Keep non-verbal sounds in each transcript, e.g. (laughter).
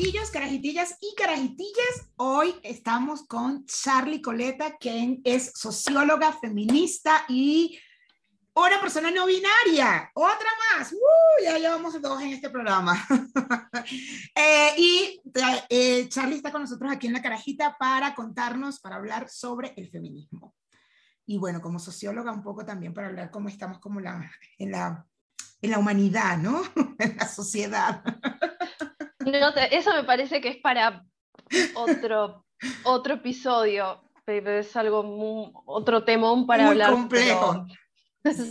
carajitillos, carajitillas y carajitillas, hoy estamos con Charlie Coleta, quien es socióloga feminista y una persona no binaria. Otra más. Uh, ya llevamos dos en este programa. (laughs) Eh, y eh, está con nosotros aquí en la carajita para contarnos, para hablar sobre el feminismo. Y bueno, como socióloga un poco también para hablar cómo estamos como la, en, la, en la humanidad, ¿no? (laughs) en la sociedad. (laughs) eso me parece que es para otro, otro episodio, pero es algo otro temón para Muy hablar. complejo. (laughs)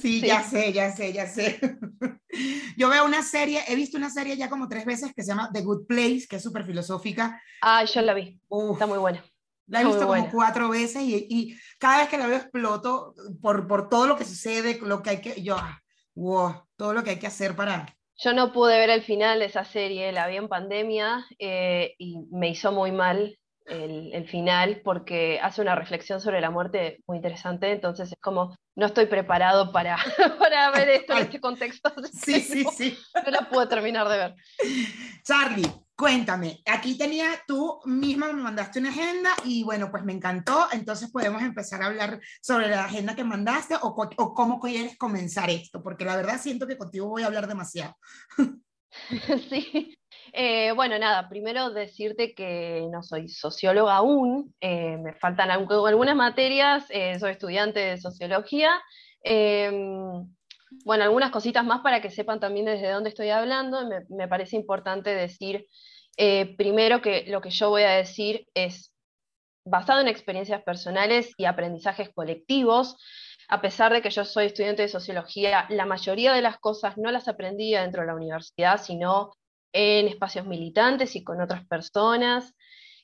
Sí, ya sé, ya sé, ya sé. (laughs) Yo veo una serie, he visto una serie ya como tres veces que se llama The Good Place, que es súper filosófica. Ah, yo la vi. Está muy buena. La he visto como cuatro veces y, y, cada vez que la veo exploto por, por todo lo que sucede, lo que hay que, yo, ah, wow, todo lo que hay que hacer para, yo no pude ver el final de esa serie, la vi en pandemia eh, y me hizo muy mal el, el, final porque hace una reflexión sobre la muerte muy interesante, entonces es como, no estoy preparado para, (laughs) para ver esto en este contexto. Sí, (laughs) sí, sí. No la pude terminar de ver. Charlie, Cuéntame, aquí tenía, tú misma me mandaste una agenda y bueno, pues me encantó, entonces podemos empezar a hablar sobre la agenda que mandaste o, cómo quieres comenzar esto, porque la verdad siento que contigo voy a hablar demasiado. (laughs) Sí, eh, bueno, nada, primero decirte que no soy socióloga aún, eh, me faltan algunas materias, eh, soy estudiante de sociología. Bueno, algunas cositas más para que sepan también desde dónde estoy hablando. Me, me parece importante decir eh, primero que lo que yo voy a decir es basado en experiencias personales y aprendizajes colectivos. A pesar de que yo soy estudiante de sociología, la mayoría de las cosas no las aprendí dentro de la universidad, sino en espacios militantes y con otras personas.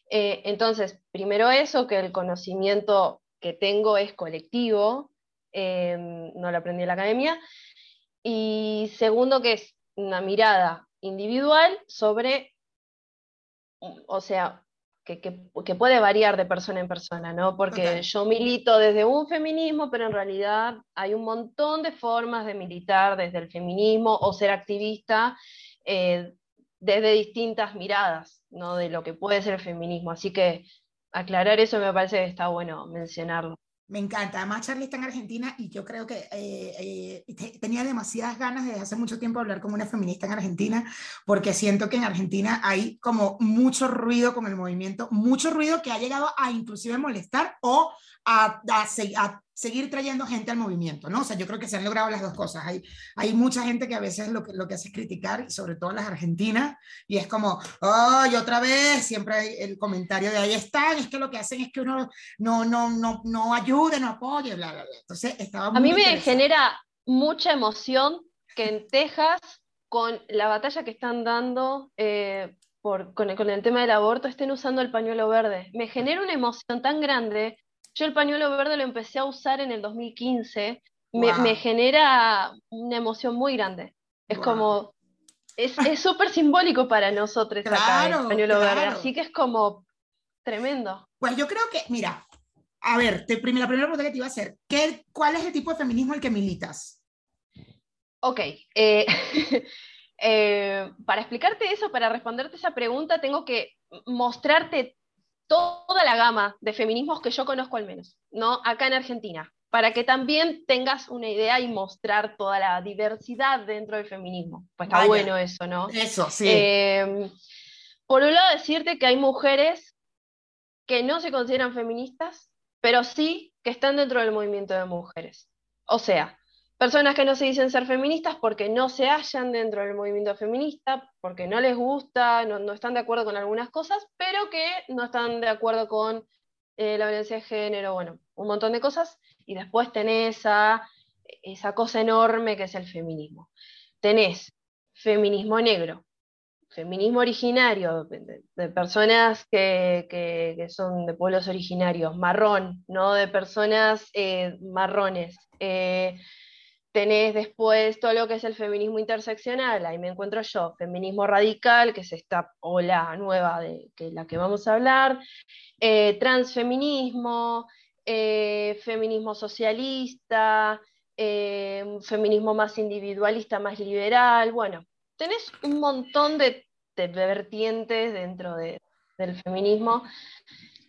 Eh, entonces, primero eso, que el conocimiento que tengo es colectivo, eh, no lo aprendí en la academia. Y segundo, que es una mirada individual sobre o sea, que, que, puede variar de persona en persona, ¿no? Porque yo milito desde un feminismo, pero en realidad hay un montón de formas de militar desde el feminismo o ser activista eh, desde distintas miradas, ¿no? De lo que puede ser el feminismo. Así que aclarar eso me parece que está bueno mencionarlo. Me encanta. Además, Charlie está en Argentina y yo creo que eh, eh, tenía demasiadas ganas desde hace mucho tiempo hablar con una feminista en Argentina, porque siento que en Argentina hay como mucho ruido con el movimiento, mucho ruido que ha llegado a inclusive molestar o a, a, seguir trayendo gente al movimiento, ¿no? O sea, yo creo que se han logrado las dos cosas. Hay, hay mucha gente que a veces lo que, lo que hace es criticar, y sobre todo las argentinas, y es como, ¡ay, otra vez! Siempre hay el comentario de ahí están, es que lo que hacen es que uno no, no, no, no ayude, no apoye, bla, bla, bla. Entonces, estaba A mí me genera mucha emoción que en Texas, con la batalla que están dando eh, por, con, el, con el tema del aborto, estén usando el pañuelo verde. Me genera una emoción tan grande yo el pañuelo verde lo empecé a usar en el 2015. Me, genera una emoción muy grande. Es como, es súper simbólico para nosotros acá el pañuelo verde. Así que es como tremendo. Pues yo creo que, mira, a ver, te, la primera pregunta que te iba a hacer, ¿qué, ¿cuál es el tipo de feminismo al que militas? Ok. Eh, (laughs) eh, para explicarte eso, para responderte esa pregunta, tengo que mostrarte toda la gama de feminismos que yo conozco al menos, ¿no? Acá en Argentina, para que también tengas una idea y mostrar toda la diversidad dentro del feminismo. Pues está bueno eso, ¿no? Eso, sí. Em, por un lado, decirte que hay mujeres que no se consideran feministas, pero sí que están dentro del movimiento de mujeres. O sea, Personas que no se dicen ser feministas porque no se hallan dentro del movimiento feminista, porque no les gusta, no, están de acuerdo con algunas cosas, pero que no están de acuerdo con eh, la violencia de género, bueno, un montón de cosas. Y después tenés esa, cosa enorme que es el feminismo. Tenés feminismo negro, feminismo originario, de, personas que, son de pueblos originarios, marrón, ¿no? De personas eh, marrones. Eh, tenés después todo lo que es el feminismo interseccional, ahí me encuentro yo, feminismo radical, que es esta ola nueva de que la que vamos a hablar, eh, transfeminismo, eh, feminismo socialista, eh, feminismo más individualista, más liberal, bueno, tenés un montón de vertientes dentro del feminismo.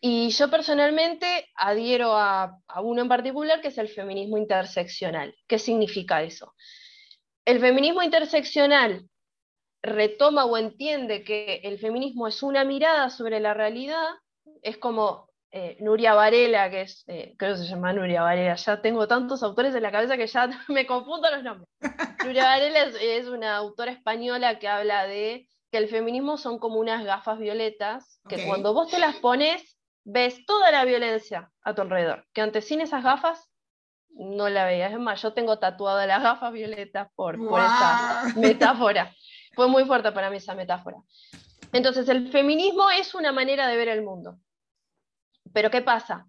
Y yo personalmente adhiero a, a, uno en particular, que es el feminismo interseccional. ¿Qué significa eso? El feminismo interseccional retoma o entiende que el feminismo es una mirada sobre la realidad, es como eh, Nuria Varela, que es, eh, creo que se llama Nuria Varela, ya tengo tantos autores en la cabeza que ya (laughs) me confundo los nombres. (laughs) Nuria Varela es, una autora española que habla de que el feminismo son como unas gafas violetas, que cuando vos te las pones, ves toda la violencia a tu alrededor, que antes sin esas gafas no la veías. Es más, yo tengo tatuadas las gafas violetas por, por esa metáfora. Fue muy fuerte para mí esa metáfora. Entonces, el feminismo es una manera de ver el mundo. Pero ¿qué pasa?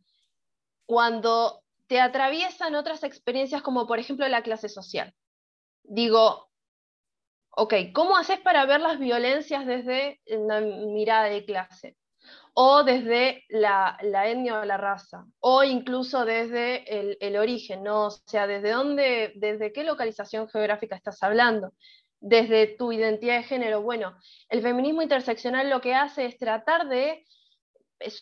Cuando te atraviesan otras experiencias como por ejemplo la clase social. Digo, ok, ¿cómo haces para ver las violencias desde una mirada de clase? O desde la, etnia o la raza, o incluso desde el, origen, ¿no? O sea, desde dónde, desde qué localización geográfica estás hablando, desde tu identidad de género. Bueno, el feminismo interseccional lo que hace es tratar de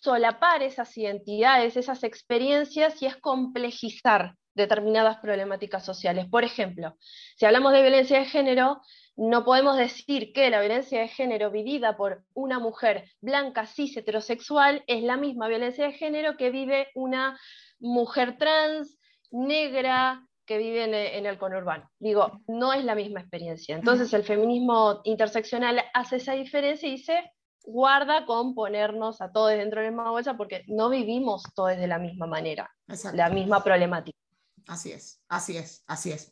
solapar esas identidades, esas experiencias y es complejizar determinadas problemáticas sociales. Por ejemplo, si hablamos de violencia de género, no podemos decir que la violencia de género vivida por una mujer blanca, cis, heterosexual, es la misma violencia de género que vive una mujer trans, negra, que vive en, en el conurbano. Digo, no es la misma experiencia. Entonces el feminismo interseccional hace esa diferencia y dice, guarda con ponernos a todos dentro de la misma bolsa porque no vivimos todos de la misma manera, la misma problemática. Así es, así es, así es.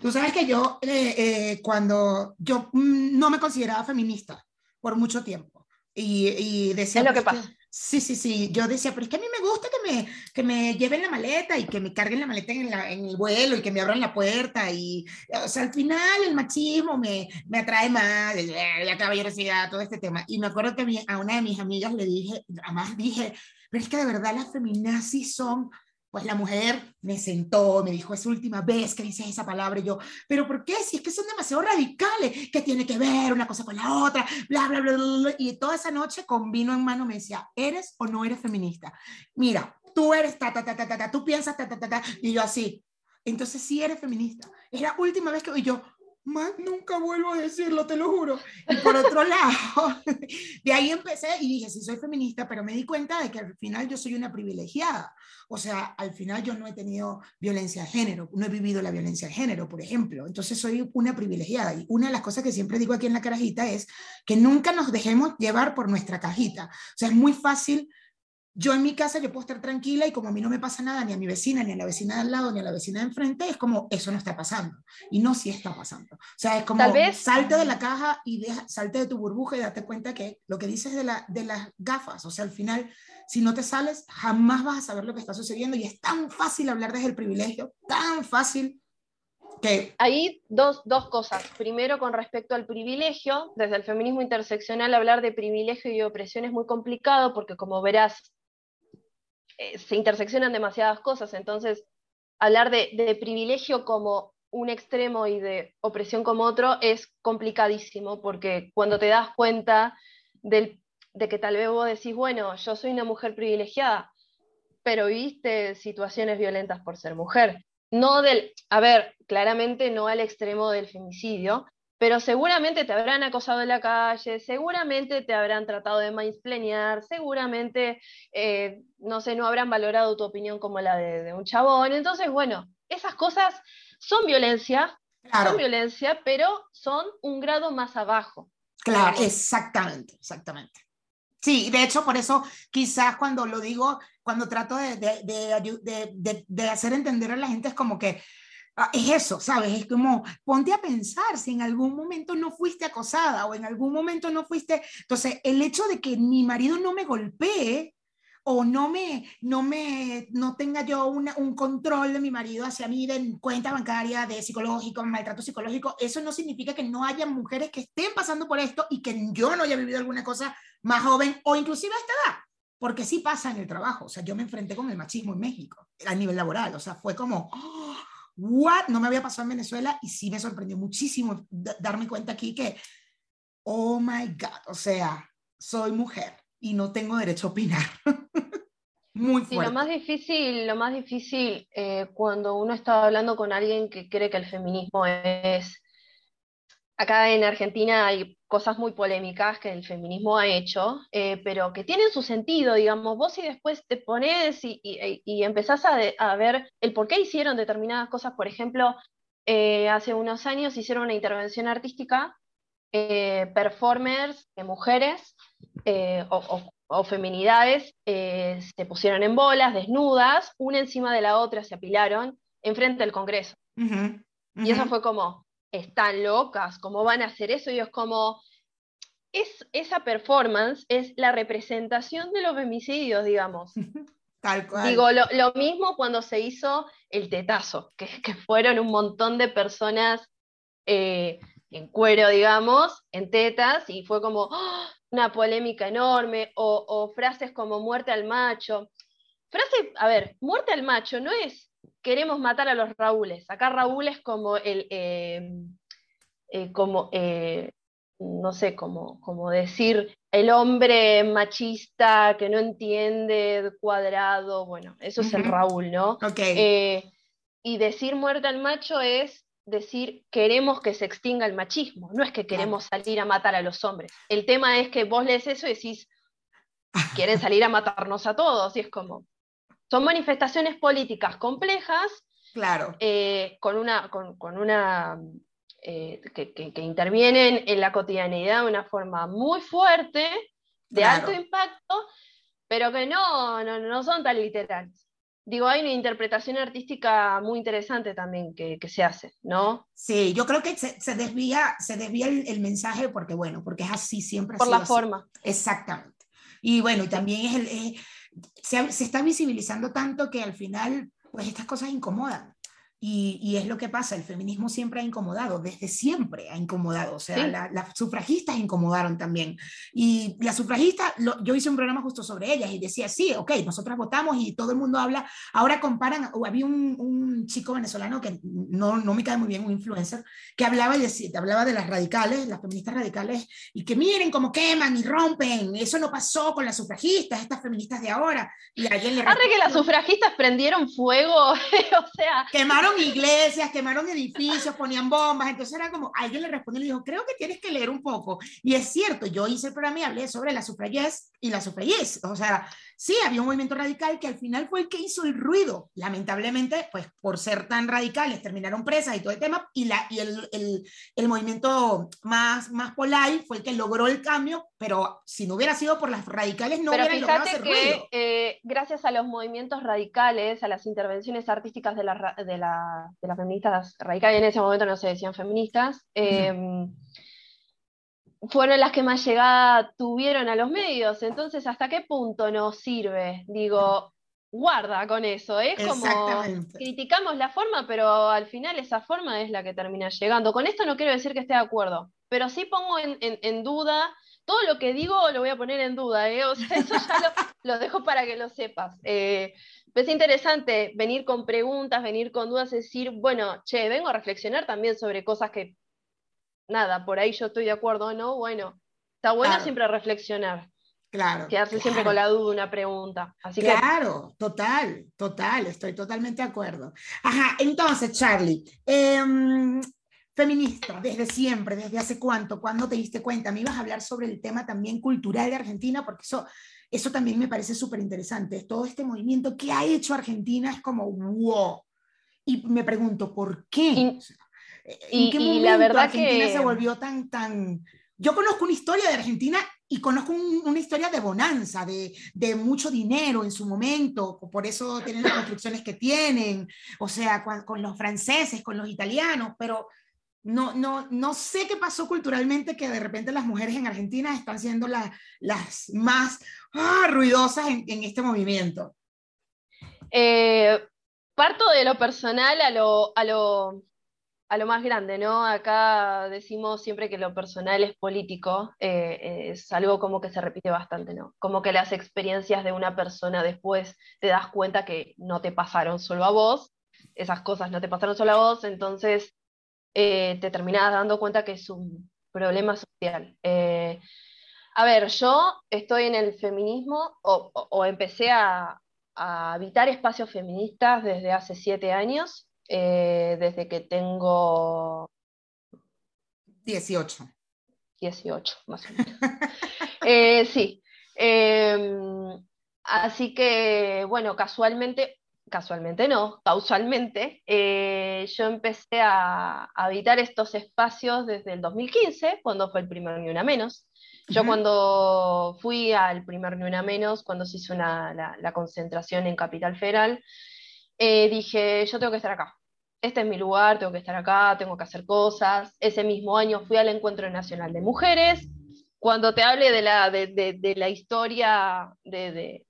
Tú sabes que yo, eh, eh, cuando yo mm, no me consideraba feminista por mucho tiempo y, y decía... Es lo que pasa. Sí, sí, sí. Yo decía, pero es que a mí me gusta que me, que me lleven la maleta y que me carguen la maleta en, la, en el vuelo y que me abran la puerta. Y, o sea, al final el machismo me, me atrae más, la caballerosidad, todo este tema. Y me acuerdo que a una de mis amigas le dije, además dije, pero es que de verdad las feminazis son pues la mujer me sentó, me dijo, es última vez que dices esa palabra. Y yo, ¿pero por qué? Si es que son demasiado radicales, que tiene que ver una cosa con la otra, bla, bla, bla, bla. Y toda esa noche con vino en mano me decía, ¿eres o no eres feminista? Mira, tú eres ta, ta, ta, ta, ta, ta tú piensas ta, ta, ta, ta. Y yo así. Entonces sí eres feminista. Es la última vez que... Y yo, más nunca vuelvo a decirlo, te lo juro. Y por otro (laughs) lado, de ahí empecé y dije, sí, soy feminista, pero me di cuenta de que al final yo soy una privilegiada. O sea, al final yo no he tenido violencia de género, no he vivido la violencia de género, por ejemplo. Entonces soy una privilegiada. Y una de las cosas que siempre digo aquí en la carajita es que nunca nos dejemos llevar por nuestra cajita. O sea, es muy fácil yo en mi casa yo puedo estar tranquila y como a mí no me pasa nada ni a mi vecina, ni a la vecina de al lado, ni a la vecina de enfrente, es como eso no está pasando. Y no sí está pasando. O sea, es como Tal vez... salte de la caja y deja, salte de tu burbuja y date cuenta que lo que dices de, la, de las gafas, o sea, al final, si no te sales, jamás vas a saber lo que está sucediendo. Y es tan fácil hablar desde el privilegio, tan fácil que... Ahí dos, dos cosas. Primero, con respecto al privilegio, desde el feminismo interseccional hablar de privilegio y opresión es muy complicado porque como verás, eh, se interseccionan demasiadas cosas, entonces hablar de, privilegio como un extremo y de opresión como otro es complicadísimo, porque cuando te das cuenta de que tal vez vos decís, bueno, yo soy una mujer privilegiada, pero viste situaciones violentas por ser mujer. No del, a ver, claramente no al extremo del femicidio, pero seguramente te habrán acosado en la calle, seguramente te habrán tratado de mansplanear, seguramente, eh, no sé, no habrán valorado tu opinión como la de, un chabón. Entonces, bueno, esas cosas son violencia, son violencia, pero son un grado más abajo. Claro, exactamente, exactamente. Sí, de hecho, por eso quizás cuando lo digo, cuando trato de, de, de hacer entender a la gente es como que es eso, ¿sabes? Es como, ponte a pensar si en algún momento no fuiste acosada o en algún momento no fuiste... Entonces, el hecho de que mi marido no me golpee o no me, no me, no tenga yo un control de mi marido hacia mí de cuenta bancaria, de psicológico, maltrato psicológico, eso no significa que no haya mujeres que estén pasando por esto y que yo no haya vivido alguna cosa más joven o inclusive a esta edad. Porque sí pasa en el trabajo. O sea, yo me enfrenté con el machismo en México a nivel laboral. O sea, fue como, ¡oh! What, no me había pasado en Venezuela y sí me sorprendió muchísimo darme cuenta aquí que oh my God, o sea, soy mujer y no tengo derecho a opinar. (laughs) Muy fuerte. Sí, lo más difícil, lo más difícil eh, cuando uno está hablando con alguien que cree que el feminismo es... Acá en Argentina hay cosas muy polémicas que el feminismo ha hecho, eh, pero que tienen su sentido, digamos, vos y después te pones y, y, empezás a, a, ver el por qué hicieron determinadas cosas, por ejemplo, eh, hace unos años hicieron una intervención artística, performers de mujeres o, o feminidades eh, se pusieron en bolas, desnudas, una encima de la otra, se apilaron enfrente del Congreso. Y eso fue como, están locas, ¿cómo van a hacer eso? Y es como, es, esa performance es la representación de los femicidios, digamos. (laughs) Tal cual. Digo, lo, mismo cuando se hizo el tetazo, que, fueron un montón de personas eh, en cuero, digamos, en tetas, y fue como, ¡ah! una polémica enorme, o, frases como muerte al macho. Frase, a ver, muerte al macho no es queremos matar a los Raúles. Acá Raúl es como el, eh, eh, como, eh, no sé, como, como decir el hombre machista que no entiende, cuadrado, bueno, eso es el Raúl, ¿no? y decir muerte al macho es decir queremos que se extinga el machismo, no es que queremos salir a matar a los hombres. El tema es que vos lees eso y decís, (laughs) quieren salir a matarnos a todos, y es como, son manifestaciones políticas complejas, claro. Eh, con una, con, una eh, que, intervienen en la cotidianidad de una forma muy fuerte, de alto impacto, pero que no, no, no son tan literales digo, hay una interpretación artística muy interesante también que, se hace, ¿no? Sí, yo creo que se, desvía, se desvía el, mensaje porque, bueno, porque es así siempre. Por la forma. Exactamente. Y bueno, y también es el, se, se, está visibilizando tanto que al final, pues estas cosas incomodan. Y, es lo que pasa, el feminismo siempre ha incomodado, desde siempre ha incomodado, o sea, las sufragistas incomodaron también. Y las sufragistas, yo hice un programa justo sobre ellas y decía, sí, ok, nosotras votamos y todo el mundo habla, ahora comparan, o había un, un, chico venezolano que no, no me cae muy bien, un influencer, que hablaba, y decía, hablaba de las radicales, las feministas radicales, y que miren cómo queman y rompen, eso no pasó con las sufragistas, estas feministas de ahora. Y alguien le... que las sufragistas prendieron fuego, (laughs) o sea... Quemaron iglesias, quemaron edificios, ponían bombas, entonces era como, alguien le respondió y le dijo, creo que tienes que leer un poco. Y es cierto, yo hice el programa y hablé sobre la sufragés y la sufragés, o sea, sí, había un movimiento radical que al final fue el que hizo el ruido. Lamentablemente, pues por ser tan radicales, terminaron presas y todo el tema, y, la, y el, el, el movimiento más, más polite fue el que logró el cambio, pero si no hubiera sido por las radicales, no hubiera logrado hacer que, ruido. Eh, gracias a los movimientos radicales, a las intervenciones artísticas de, la, de, la, de las feministas radicales, en ese momento no se decían feministas, fueron las que más llegada tuvieron a los medios. Entonces, ¿hasta qué punto nos sirve? Digo, guarda con eso. Es como criticamos la forma, pero al final esa forma es la que termina llegando. Con esto no quiero decir que esté de acuerdo, pero sí pongo en, duda. Todo lo que digo lo voy a poner en duda, ¿eh? o sea, eso ya lo, (laughs) dejo para que lo sepas. Eh, es interesante venir con preguntas, venir con dudas, decir, bueno, che, vengo a reflexionar también sobre cosas que nada, por ahí yo estoy de acuerdo o no, bueno, está bueno siempre reflexionar. Claro. Quedarse siempre con la duda, una pregunta. Así claro, total, total, estoy totalmente de acuerdo. Ajá, entonces, Charlie, em, feminista, desde siempre, desde hace cuánto, ¿cuándo te diste cuenta? Me ibas a hablar sobre el tema también cultural de Argentina, porque eso, eso también me parece súper interesante. Todo este movimiento que ha hecho Argentina es como, wow. Y me pregunto, ¿por qué? ¿En qué momento la verdad Argentina se volvió tan, tan... Yo conozco una historia de Argentina y conozco una historia de bonanza, de, de, mucho dinero en su momento, por eso tienen las construcciones que tienen, o sea, con, los franceses, con los italianos, pero no, no, no sé qué pasó culturalmente que de repente las mujeres en Argentina están siendo las más ah, ruidosas en, en, este movimiento. Eh, parto de lo personal a lo, a lo a lo más grande, ¿no? Acá decimos siempre que lo personal es político, eh, es algo como que se repite bastante, ¿no? Como que las experiencias de una persona después te das cuenta que no te pasaron solo a vos, esas cosas no te pasaron solo a vos, entonces eh, te terminás dando cuenta que es un, problema social. Eh, a ver, yo estoy en el feminismo o, empecé a, habitar espacios feministas desde hace siete años, eh, desde que tengo 18. 18, más o menos. (laughs) Eh, sí. Em, así que, bueno, casualmente, casualmente no, causalmente, eh, yo empecé a, habitar estos espacios desde el 2015, cuando fue el primer Ni Una Menos. Yo cuando fui al primer Ni Una Menos, cuando se hizo la, concentración en Capital Federal, eh, dije, yo tengo que estar acá. Este es mi lugar, tengo que estar acá, tengo que hacer cosas. Ese mismo año fui al Encuentro Nacional de Mujeres. Cuando te hable de la, de, la historia de,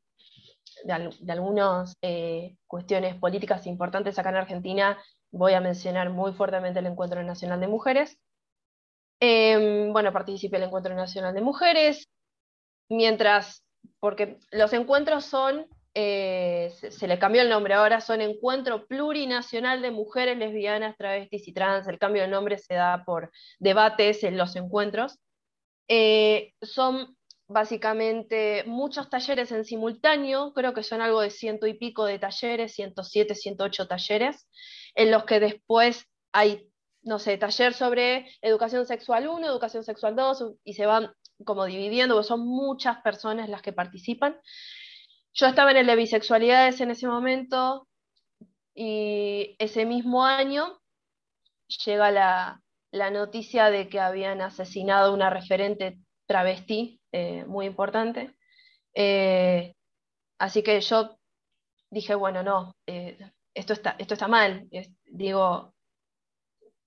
de, algunas eh, cuestiones políticas importantes acá en Argentina, voy a mencionar muy fuertemente el Encuentro Nacional de Mujeres. Em, bueno, participé el Encuentro Nacional de Mujeres, mientras, porque los encuentros son, eh, se, le cambió el nombre, ahora son Encuentro Plurinacional de Mujeres Lesbianas, Travestis y Trans, el cambio de nombre se da por debates en los encuentros. Eh, son básicamente muchos talleres en simultáneo, creo que son algo de ciento y pico de talleres, 107, 108 talleres, en los que después hay, no sé, taller sobre educación sexual 1, educación sexual 2, y se van como dividiendo, porque son muchas personas las que participan. Yo estaba en el de bisexualidades en ese momento, y ese mismo año llega la, la noticia de que habían asesinado a una referente travesti eh, muy importante. Eh, así que yo dije, bueno, no, eh, esto, está, esto está mal. digo,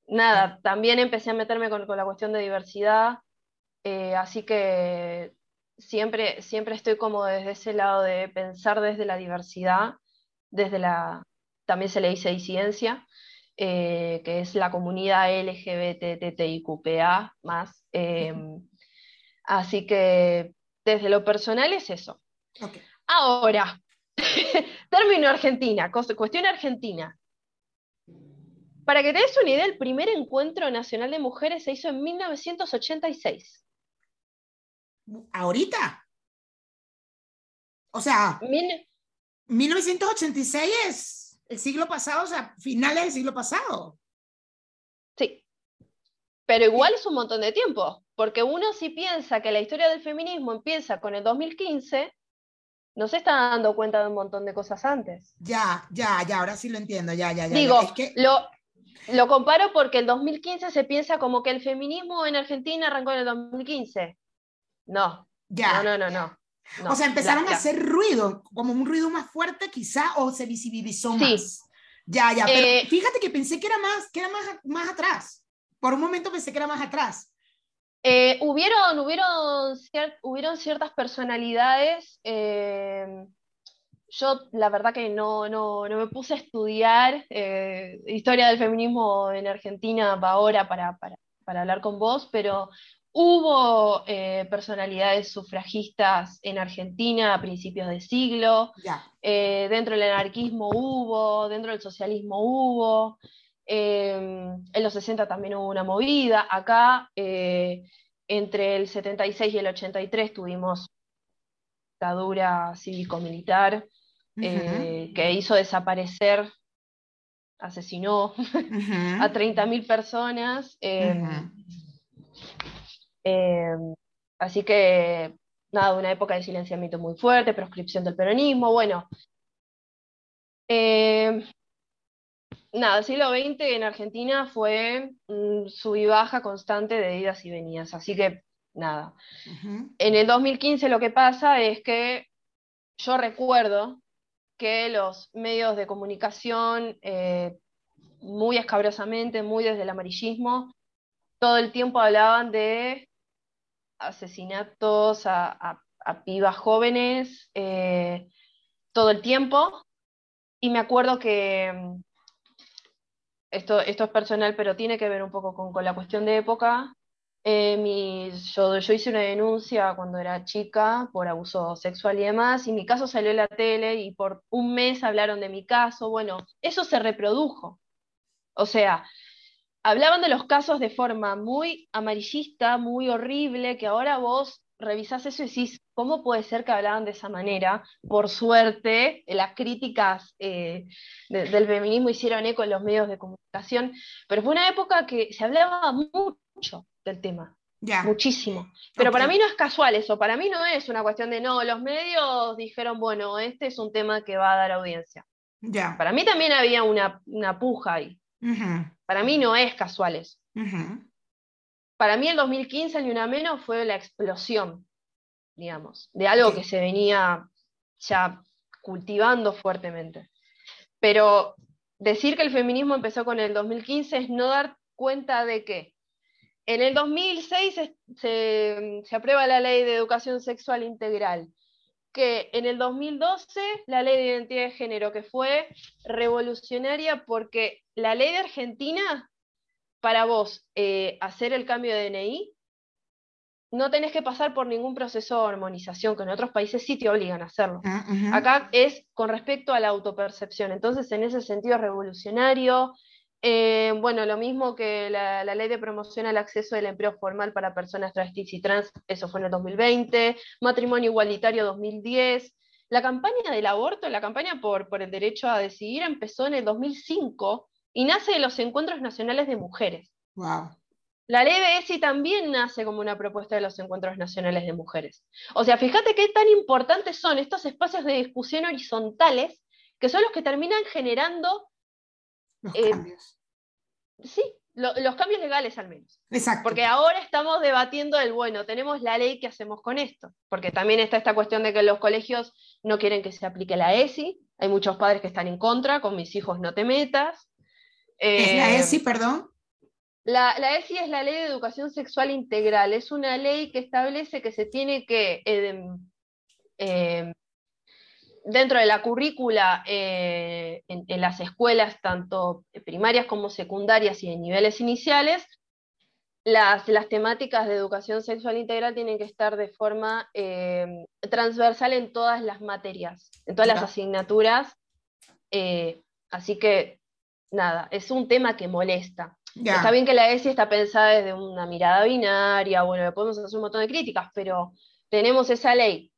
nada, también empecé a meterme con, la cuestión de diversidad, así que siempre, siempre estoy como desde ese lado de pensar desde la diversidad, desde la, también se le dice disidencia, que es la comunidad LGBTTIQPA más. Así que desde lo personal es eso. Ahora, (laughs) término Argentina, cuestión Argentina. Para que te des una idea, el primer encuentro nacional de mujeres se hizo en 1986. ¿Ahorita? O sea, 1986 es el siglo pasado, o sea, finales del siglo pasado. Sí. Pero igual es un montón de tiempo. Porque uno si piensa que la historia del feminismo empieza con el 2015, no se está dando cuenta de un montón de cosas antes. Ya, ya, ya, ahora sí lo entiendo, ya, ya, ya. Digo, lo, lo comparo porque el 2015 se piensa como que el feminismo en Argentina arrancó en el 2015. No. Ya. No, no, no, no. o sea, empezaron a hacer ruido, como un ruido más fuerte quizá, o se visibilizó más. Ya, ya, pero eh, fíjate que pensé que era más, que era más, más atrás. Por un momento pensé que era más atrás. Eh, hubieron, hubieron, hubieron ciertas personalidades. Eh, yo la verdad que no, no, no me puse a estudiar eh, historia del feminismo en Argentina ahora para, para, para hablar con vos, pero hubo personalidades sufragistas en Argentina a principios de siglo, dentro del anarquismo hubo, dentro del socialismo hubo. Em, en los 60 también hubo una movida. Acá, eh, entre el 76 y el 83, tuvimos dictadura cívico-militar eh, que hizo desaparecer, asesinó a 30.000 personas. Em, em, así que, nada, una época de silenciamiento muy fuerte, proscripción del peronismo. Bueno, nada, el siglo XX en Argentina fue un sub y baja constante de idas y venidas, así que nada. En el 2015 lo que pasa es que yo recuerdo que los medios de comunicación, eh, muy escabrosamente, muy desde el amarillismo, todo el tiempo hablaban de asesinatos a, pibas jóvenes, eh, todo el tiempo. Y me acuerdo que esto, esto es personal, pero tiene que ver un poco con, la cuestión de época. Eh, yo, yo, hice una denuncia cuando era chica por abuso sexual y demás, y mi caso salió en la tele y por un mes hablaron de mi caso. Bueno, eso se reprodujo. O sea, hablaban de los casos de forma muy amarillista, muy horrible, que ahora vos revisás eso y decís, ¿cómo puede ser que hablaban de esa manera? Por suerte, las críticas eh, del feminismo hicieron eco en los medios de comunicación, pero fue una época que se hablaba mucho del tema. Muchísimo. Pero para mí no es casual eso, para mí no es una cuestión de no, los medios dijeron, bueno, este es un tema que va a dar audiencia. Para mí también había una, puja ahí. Para mí no es casual eso. Para mí el 2015, ni una menos, fue la explosión, digamos, de algo que se venía ya cultivando fuertemente. Pero decir que el feminismo empezó con el 2015 es no dar cuenta de que en el 2006 se, aprueba la ley de educación sexual integral, que en el 2012 la ley de identidad de género, que fue revolucionaria porque la ley de Argentina, para vos eh, hacer el cambio de DNI, no tenés que pasar por ningún proceso de armonización, que en otros países sí te obligan a hacerlo. Ah, Acá es con respecto a la autopercepción. Entonces, en ese sentido, revolucionario, eh, bueno, lo mismo que la, ley de promoción al acceso del empleo formal para personas travestis y trans, eso fue en el 2020, matrimonio igualitario 2010. La campaña del aborto, la campaña por, por el derecho a decidir empezó en el 2005 y nace de los encuentros nacionales de mujeres. Wow. La ley de ESI también nace como una propuesta de los encuentros nacionales de mujeres. O sea, fíjate qué tan importantes son estos espacios de discusión horizontales que son los que terminan generando los eh, cambios. Sí, los cambios legales al menos. Exacto. Porque ahora estamos debatiendo el, bueno, tenemos la ley, ¿qué hacemos con esto? Porque también está esta cuestión de que los colegios no quieren que se aplique la ESI, hay muchos padres que están en contra, con mis hijos no te metas. ¿Es la eh, ESI, perdón? La, la, ESI es la Ley de Educación Sexual Integral, es una ley que establece que se tiene que eh, dentro de la currícula eh, en, las escuelas, tanto primarias como secundarias y de niveles iniciales, las, las, temáticas de educación sexual integral tienen que estar de forma eh, transversal en todas las materias, en todas las asignaturas. Eh, así que, nada, es un tema que molesta. Está bien que la ESI está pensada desde una mirada binaria, bueno, podemos hacer un montón de críticas, pero tenemos esa ley,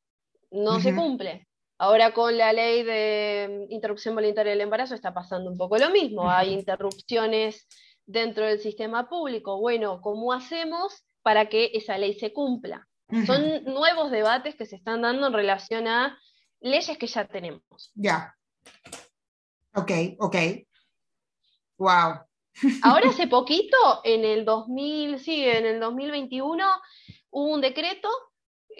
no se cumple. Ahora con la ley de interrupción voluntaria del embarazo está pasando un poco lo mismo. Hay interrupciones dentro del sistema público. Bueno, ¿cómo hacemos para que esa ley se cumpla? Son nuevos debates que se están dando en relación a leyes que ya tenemos. Ya. Ok, ok. Wow. Ahora hace (laughs) poquito, en el 2000, sí, en el 2021, hubo un decreto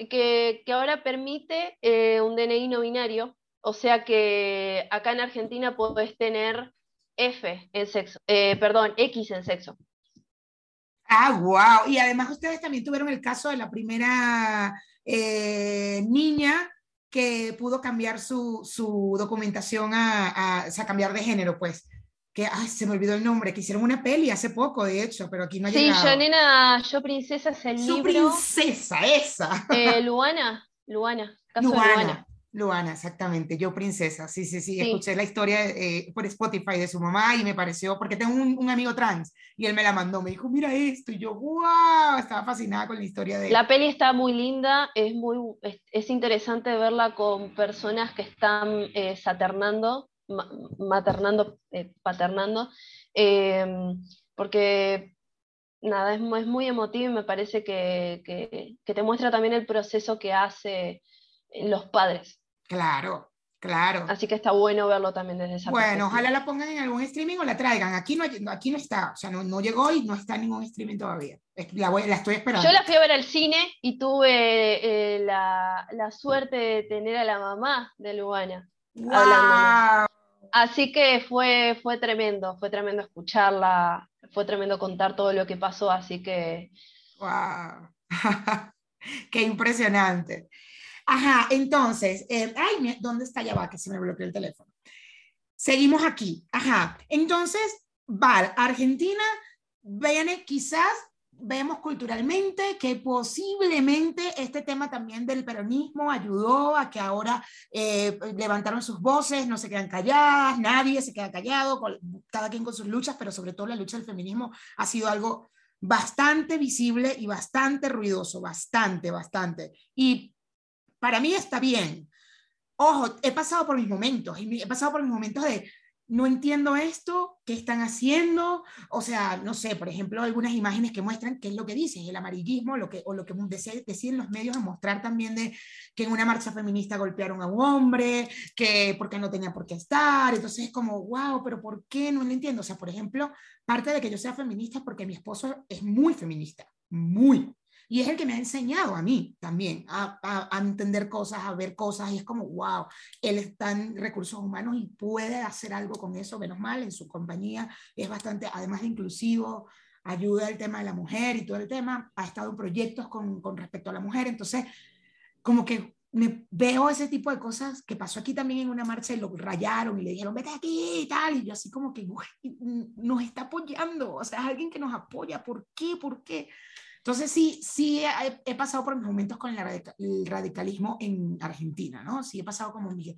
que, ahora permite eh, un DNI no binario, o sea que acá en Argentina podés tener F en sexo, eh, perdón, X en sexo. Ah, wow. Y además ustedes también tuvieron el caso de la primera eh, niña que pudo cambiar su, documentación a, a, cambiar de género, pues que ay, se me olvidó el nombre, que hicieron una peli hace poco, de hecho, pero aquí no ha llegado. Sí, yo nena, yo princesa es el Su princesa, esa. Eh, (laughs) Luana, Luana, caso Luana. De Luana. Luana, exactamente, yo princesa, sí, sí, sí, escuché la historia eh, por Spotify de su mamá y me pareció, porque tengo un, amigo trans y él me la mandó, me dijo, mira esto, y yo, wow, estaba fascinada con la historia de La peli está muy linda, es, muy, es, interesante verla con personas que están eh, saternando maternando, eh, paternando, em, porque nada, es, es, muy emotivo y me parece que, que, te muestra también el proceso que hace eh, los padres. Claro, claro. Así que está bueno verlo también desde esa Bueno, ojalá la pongan en algún streaming o la traigan. Aquí no, aquí no está, o sea, no, no llegó y no está en ningún streaming todavía. La, la, estoy esperando. Yo la fui a ver al cine y tuve eh, la, la, suerte de tener a la mamá de Luana. Wow. Así que fue, fue tremendo, fue tremendo escucharla, fue tremendo contar todo lo que pasó, así que... ¡Wow! (laughs) ¡Qué impresionante! Ajá, entonces, eh, ay, ¿dónde está ya va? Que se me bloqueó el teléfono. Seguimos aquí. Ajá, entonces, Val, Argentina viene quizás vemos culturalmente que posiblemente este tema también del peronismo ayudó a que ahora eh, levantaron sus voces, no se quedan calladas, nadie se queda callado, cada quien con sus luchas, pero sobre todo la lucha del feminismo ha sido algo bastante visible y bastante ruidoso, bastante, bastante. Y para mí está bien. Ojo, he pasado por mis momentos, he pasado por mis momentos de no entiendo esto, ¿qué están haciendo? O sea, no sé, por ejemplo, algunas imágenes que muestran qué es lo que dicen, el amarillismo, lo que, o lo que deciden los medios a mostrar también de que en una marcha feminista golpearon a un hombre, que porque no tenía por qué estar, entonces es como, wow, pero ¿por qué? No lo entiendo. O sea, por ejemplo, parte de que yo sea feminista es porque mi esposo es muy feminista, muy, y es el que me ha enseñado a mí también a, a, entender cosas, a ver cosas. Y es como, wow, él está en recursos humanos y puede hacer algo con eso, menos mal, en su compañía. Es bastante, además de inclusivo, ayuda al tema de la mujer y todo el tema. Ha estado en proyectos con, con respecto a la mujer. Entonces, como que me veo ese tipo de cosas que pasó aquí también en una marcha y lo rayaron y le dijeron, vete aquí y tal, y yo así como que nos está apoyando, o sea, es alguien que nos apoya, ¿por qué? ¿Por qué? Entonces sí, sí he, pasado por momentos con el, radicalismo en Argentina, ¿no? Sí he pasado como dije,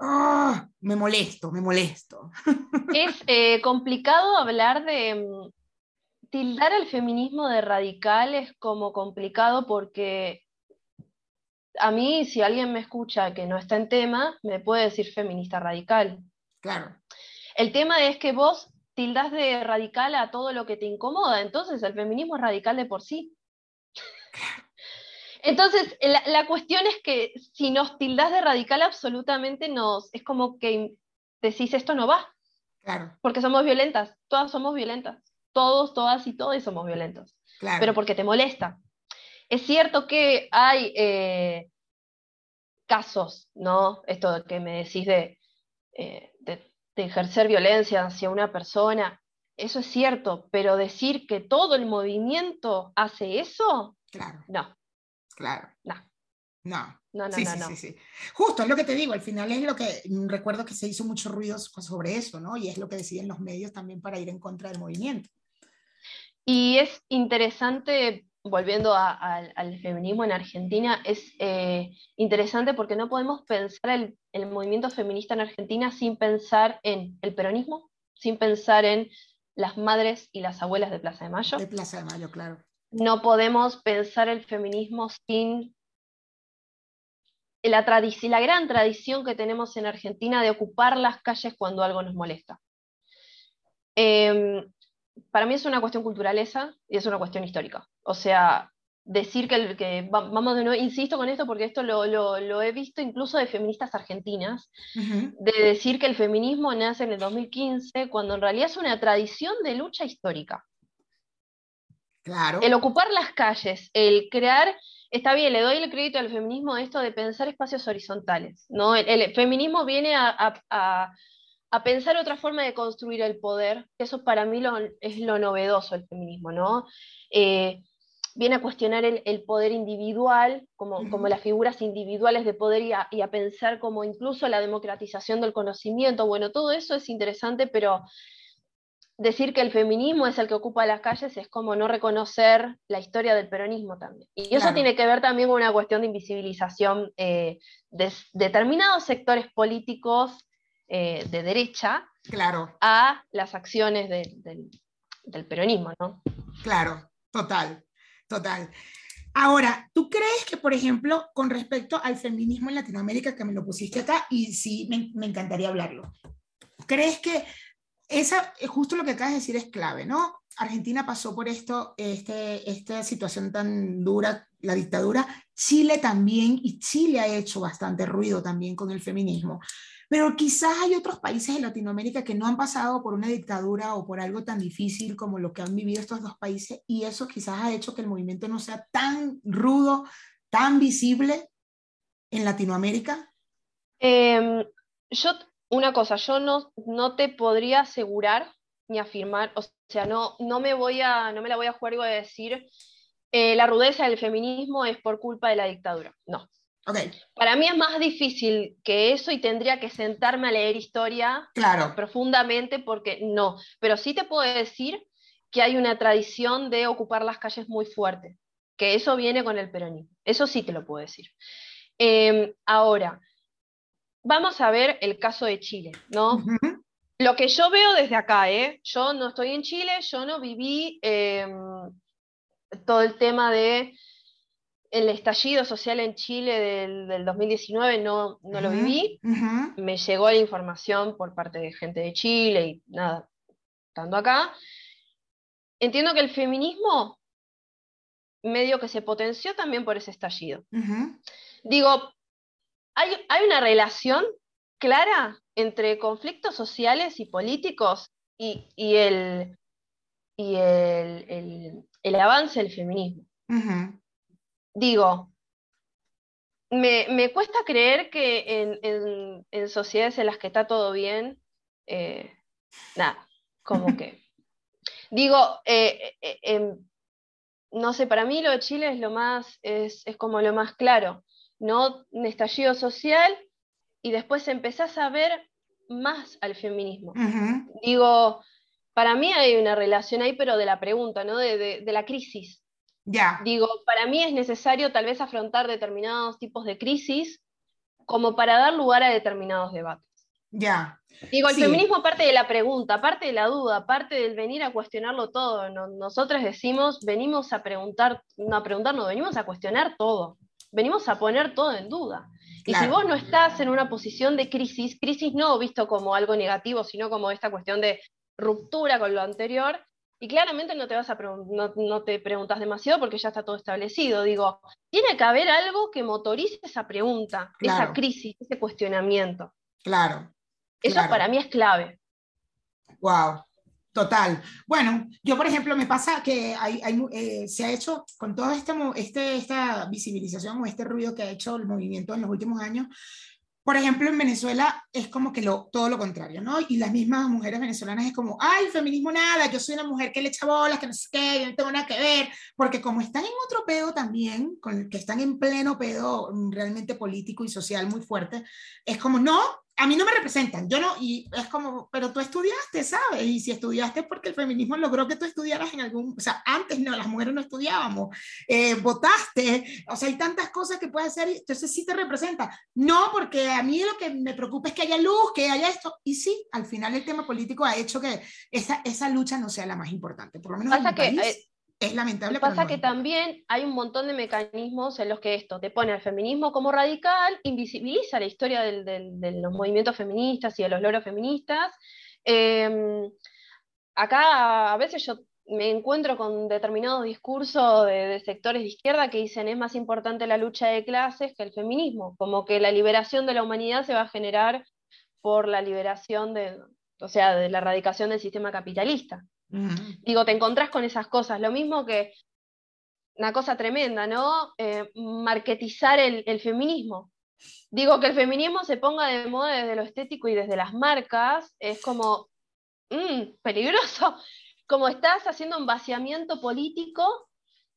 ¡ah! me molesto, me molesto. (laughs) Es eh, complicado hablar de mm, tildar el feminismo de radical es como complicado porque a mí, si alguien me escucha que no está en tema, me puede decir feminista radical. Claro. El tema es que vos tildas de radical a todo lo que te incomoda, entonces el feminismo es radical de por sí. (laughs) Entonces, la, cuestión es que si nos tildas de radical, absolutamente nos, es como que decís esto no va. Claro. Porque somos violentas, todas somos violentas, todos, todas y todos somos violentos. Claro. Pero porque te molesta. Es cierto que hay eh, casos, ¿no? Esto que me decís de, eh, de ejercer violencia hacia una persona, eso es cierto, pero decir que todo el movimiento hace eso, claro. no. Claro. No. No. No, no, sí, no, sí, no. Sí, sí. Justo, es lo que te digo, al final es lo que mm, recuerdo que se hizo mucho ruido sobre eso, ¿no? Y es lo que deciden los medios también para ir en contra del movimiento. Y es interesante volviendo al feminismo en Argentina, es eh, interesante porque no podemos pensar el, movimiento feminista en Argentina sin pensar en el peronismo, sin pensar en las madres y las abuelas de Plaza de Mayo. De Plaza de Mayo, claro. No podemos pensar el feminismo sin la, la gran tradición que tenemos en Argentina de ocupar las calles cuando algo nos molesta. Em, para mí es una cuestión cultural esa y es una cuestión histórica. O sea, decir que, que vamos de nuevo, insisto con esto porque esto lo, he visto incluso de feministas argentinas, de decir que el feminismo nace en el 2015 cuando en realidad es una tradición de lucha histórica. Claro. El ocupar las calles, el crear, está bien, le doy el crédito al feminismo esto de pensar espacios horizontales, ¿no? El, feminismo viene a a pensar otra forma de construir el poder, eso para mí es lo novedoso el feminismo, ¿no? Eh, viene a cuestionar el, poder individual, como, como, las figuras individuales de poder y a, pensar como incluso la democratización del conocimiento. Bueno, todo eso es interesante, pero decir que el feminismo es el que ocupa las calles es como no reconocer la historia del peronismo también. Y eso tiene que ver también con una cuestión de invisibilización eh, de determinados sectores políticos eh, de derecha claro. a las acciones del peronismo, ¿no? Claro, total, total. Ahora, ¿tú crees que, por ejemplo, con respecto al feminismo en Latinoamérica, que me lo pusiste acá, y sí, me, me encantaría hablarlo, ¿crees que esa, justo lo que acabas de decir es clave, ¿no? Argentina pasó por esto, este, esta situación tan dura, la dictadura, Chile también, y Chile ha hecho bastante ruido también con el feminismo. Pero quizás hay otros países de Latinoamérica que no han pasado por una dictadura o por algo tan difícil como lo que han vivido estos dos países y eso quizás ha hecho que el movimiento no sea tan rudo, tan visible en Latinoamérica. Em, yo, una cosa, yo no, no te podría asegurar ni afirmar, o sea, no, no, me, voy a, no me la voy a jugar y voy a decir eh, la rudeza del feminismo es por culpa de la dictadura. No, para mí es más difícil que eso y tendría que sentarme a leer historia claro. profundamente porque no. Pero sí te puedo decir que hay una tradición de ocupar las calles muy fuerte, que eso viene con el peronismo. Eso sí te lo puedo decir. Em, ahora, vamos a ver el caso de Chile, ¿no? Lo que yo veo desde acá, ¿eh? Yo no estoy en Chile, yo no viví em, todo el tema de el estallido social en Chile del, 2019 no, no lo viví. Me llegó la información por parte de gente de Chile y nada, estando acá. Entiendo que el feminismo medio que se potenció también por ese estallido. Digo, hay, hay, una relación clara entre conflictos sociales y políticos y, el, y el, el, avance del feminismo digo, me, cuesta creer que en, sociedades en las que está todo bien, eh, nada, como (laughs) que. Digo, eh, eh, em, no sé, para mí lo de Chile es lo más, es, como lo más claro, ¿no? Un estallido social y después empezás a ver más al feminismo. Digo, para mí hay una relación ahí, pero de la pregunta, ¿no? de la crisis. Digo, para mí es necesario tal vez afrontar determinados tipos de crisis como para dar lugar a determinados debates. Ya. Digo, el feminismo parte de la pregunta, parte de la duda, parte del venir a cuestionarlo todo. nosotros decimos, venimos a preguntar, no a preguntar, no, venimos a cuestionar todo. Venimos a poner todo en duda. Y si vos no estás en una posición de crisis, crisis no visto como algo negativo, sino como esta cuestión de ruptura con lo anterior, y claramente no te vas a no, te preguntas demasiado porque ya está todo establecido. Digo, tiene que haber algo que motorice esa pregunta, esa crisis, ese cuestionamiento. Claro. Eso para mí es clave. Wow. Total. Bueno, yo por ejemplo me pasa que hay, eh, se ha hecho con toda este, este, esta visibilización o este ruido que ha hecho el movimiento en los últimos años, por ejemplo, en Venezuela es como que lo, todo lo contrario, ¿no? Y las mismas mujeres venezolanas es como, ay, feminismo nada, yo soy una mujer que le echa bolas, que no sé qué, yo no tengo nada que ver, porque como están en otro pedo también, con, que están en pleno pedo realmente político y social muy fuerte, es como, no, a mí no me representan, yo no, y es como, pero tú estudiaste, ¿sabes? Y si estudiaste es porque el feminismo logró que tú estudiaras en algún, o sea, antes no, las mujeres no estudiábamos, eh, votaste, o sea, hay tantas cosas que puedes hacer, entonces sí te representa. No, porque a mí lo que me preocupa es que haya luz, que haya esto, y sí, al final el tema político ha hecho que esa, esa lucha no sea la más importante, por lo menos en que, país. Es lamentable. Lo que pasa que también hay un montón de mecanismos en los que esto te pone al feminismo como radical, invisibiliza la historia de los movimientos feministas y de los logros feministas. Em, acá a veces yo me encuentro con determinados discursos de, sectores de izquierda que dicen es más importante la lucha de clases que el feminismo, como que la liberación de la humanidad se va a generar por la liberación de, o sea, de la erradicación del sistema capitalista. Digo, te encontrás con esas cosas. Lo mismo que una cosa tremenda, ¿no? Eh, marketizar el, feminismo. Digo, que el feminismo se ponga de moda desde lo estético y desde las marcas es como mm, peligroso. (laughs) Como estás haciendo un vaciamiento político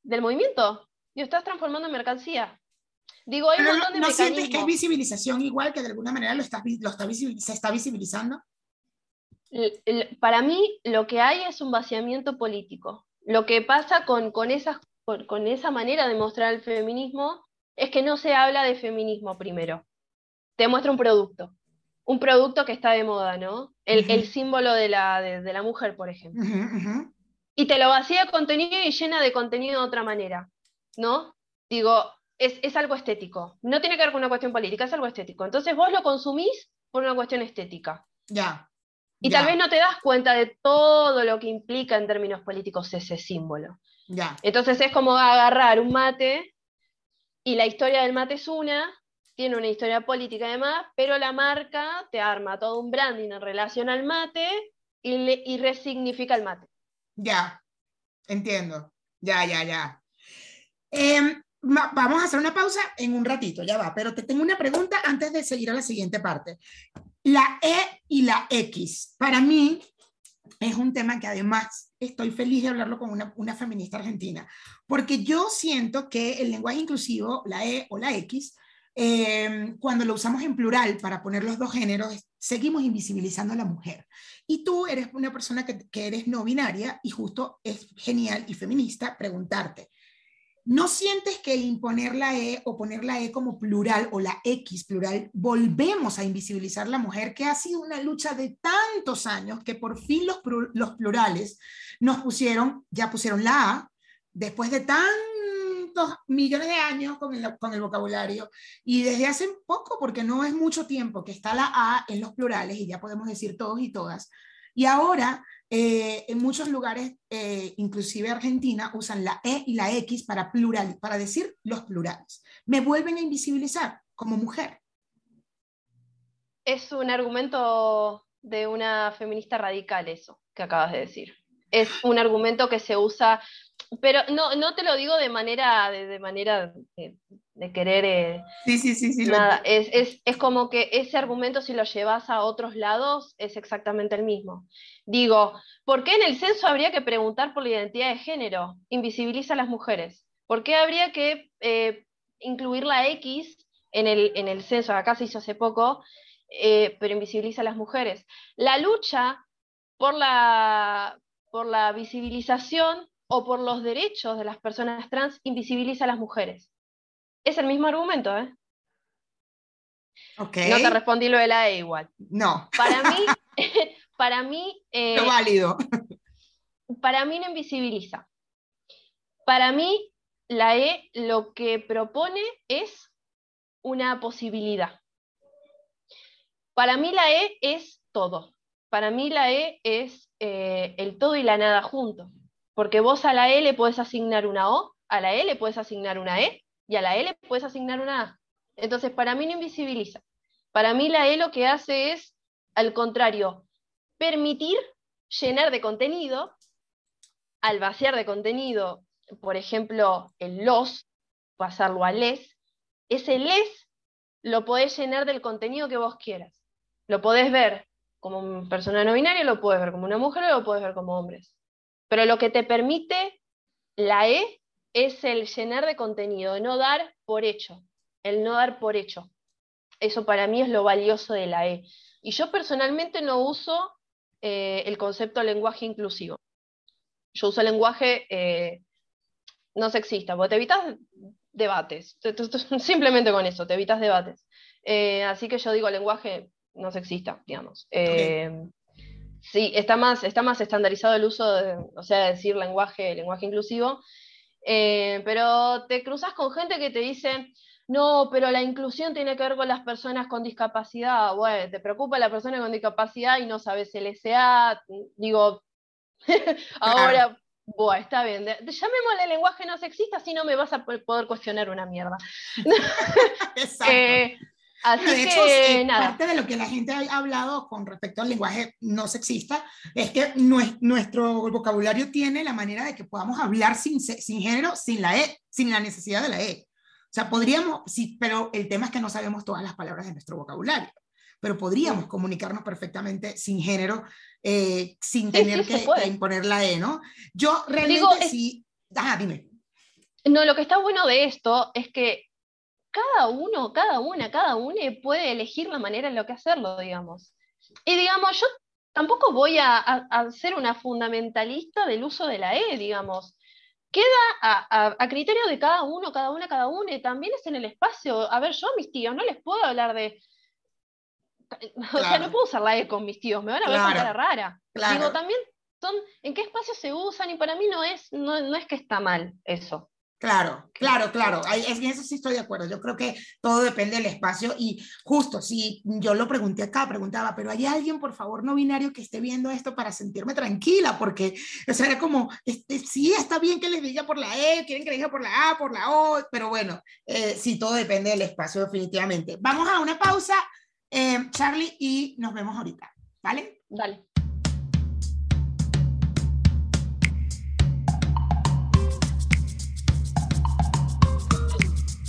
del movimiento. Y estás transformando en mercancía. Digo, hay un montón de ¿No sientes que es visibilización igual que de alguna manera lo, está, lo está, se está visibilizando? Para mí lo que hay es un vaciamiento político. Lo que pasa con, con, con, esa manera de mostrar el feminismo es que no se habla de feminismo primero. Te muestra un producto. Un producto que está de moda, ¿no? El, símbolo de la, de, la, mujer, por ejemplo. Y te lo vacía de contenido y llena de contenido de otra manera, ¿no? Digo, es, es algo estético. No tiene que ver con una cuestión política, es algo estético. Entonces vos lo consumís por una cuestión estética. Ya. Y tal vez no te das cuenta de todo lo que implica en términos políticos ese símbolo. Ya. Entonces es como agarrar un mate y la historia del mate es una, tiene una historia política además, pero la marca te arma todo un branding en relación al mate y, y resignifica el mate. Ya, entiendo. Ya, ya, ya. Em, vamos a hacer una pausa en un ratito, ya va, pero te tengo una pregunta antes de seguir a la siguiente parte. La E y la X, para mí, es un tema que además estoy feliz de hablarlo con una, feminista argentina, porque yo siento que el lenguaje inclusivo, la E o la X, eh, cuando lo usamos en plural para poner los dos géneros, seguimos invisibilizando a la mujer. Y tú eres una persona que, que eres no binaria y justo es genial y feminista preguntarte, ¿No sientes que imponer la E o poner la E como plural o la X plural, volvemos a invisibilizar la mujer, que ha sido una lucha de tantos años que por fin los, los plurales nos pusieron, ya pusieron la A, después de tantos millones de años con el, con el vocabulario, y desde hace poco, porque no es mucho tiempo que está la A en los plurales y ya podemos decir todos y todas, y ahora eh, en muchos lugares, eh, inclusive Argentina, usan la E y la X para plural, para decir los plurales. Me vuelven a invisibilizar como mujer. Es un argumento de una feminista radical eso que acabas de decir. Es un argumento que se usa, pero no, no te lo digo de manera, de, manera eh, de, querer... sí, sí, sí, sí. Nada, es, es, es como que ese argumento si lo llevas a otros lados es exactamente el mismo. Digo, ¿por qué en el censo habría que preguntar por la identidad de género? Invisibiliza a las mujeres. ¿Por qué habría que eh, incluir la X en el, en el, censo? Acá se hizo hace poco, eh, pero invisibiliza a las mujeres. La lucha por la, por la visibilización o por los derechos de las personas trans invisibiliza a las mujeres. Es el mismo argumento, ¿eh? Okay. No te respondí lo de la E igual. No. Para mí, (laughs) (laughs) para mí... Eh, válido. Para mí no invisibiliza. Para mí la E lo que propone es una posibilidad. Para mí la E es todo. Para mí la E es eh, el todo y la nada junto. Porque vos a la E le puedes asignar una O, a la E le puedes asignar una E y a la le puedes asignar una A. Entonces, para mí no invisibiliza. Para mí la E lo que hace es, al contrario, permitir llenar de contenido, al vaciar de contenido, por ejemplo, el los, pasarlo a les, ese les lo podés llenar del contenido que vos quieras. Lo podés ver como persona no binaria, lo podés ver como una mujer o lo podés ver como hombres. Pero lo que te permite la E es el llenar de contenido, no dar por hecho, el no dar por hecho. Eso para mí es lo valioso de la E. Y yo personalmente no uso eh, el concepto de lenguaje inclusivo. Yo uso lenguaje eh, no sexista, porque te evitas debates, (laughs) simplemente con eso, te evitas debates. Eh, así que yo digo lenguaje no sexista, digamos. Sí, está más, está más estandarizado el uso, de, o sea, decir lenguaje, lenguaje inclusivo, pero te cruzas con gente que te dice, no, pero la inclusión tiene que ver con las personas con discapacidad. Bueno, te preocupa la persona con discapacidad y no sabes el SA. Digo, (laughs) ahora, bueno, está bien. Llamémosle lenguaje no sexista, si no me vas a poder cuestionar una mierda. (laughs) Exacto. (laughs) Eh, así de hecho, que, nada. parte de lo que la gente ha hablado con respecto al lenguaje no sexista es que nuestro vocabulario tiene la manera de que podamos hablar sin, sin género, sin la E, sin la necesidad de la E. O sea, podríamos, sí, pero el tema es que no sabemos todas las palabras de nuestro vocabulario, pero podríamos comunicarnos perfectamente sin género, eh, sin tener que, imponer la E, ¿no? Yo realmente sí... Ah, dime. No, lo que está bueno de esto es que cada uno, cada una, cada uno puede elegir la manera en lo que hacerlo, digamos. Y digamos, yo tampoco voy a, a, ser una fundamentalista del uso de la E, digamos queda a, criterio de cada uno, cada una, cada uno, y también es en el espacio. A ver, yo a mis tíos no les puedo hablar de. O sea, no puedo usar la E con mis tíos, me van a ver con cara rara. Digo, también son en qué espacio se usan, y para mí no es, no, no es que está mal eso. Claro, claro, claro. En eso sí estoy de acuerdo. Yo creo que todo depende del espacio y justo, si yo lo pregunté acá, preguntaba, pero hay alguien, por favor, no binario que esté viendo esto para sentirme tranquila, porque, o sea, era como, este, sí, está bien que les diga por la E, quieren que les diga por la A, por la O, pero bueno, eh, sí, todo depende del espacio definitivamente. Vamos a una pausa, eh, Charlie, y nos vemos ahorita, ¿vale? Dale.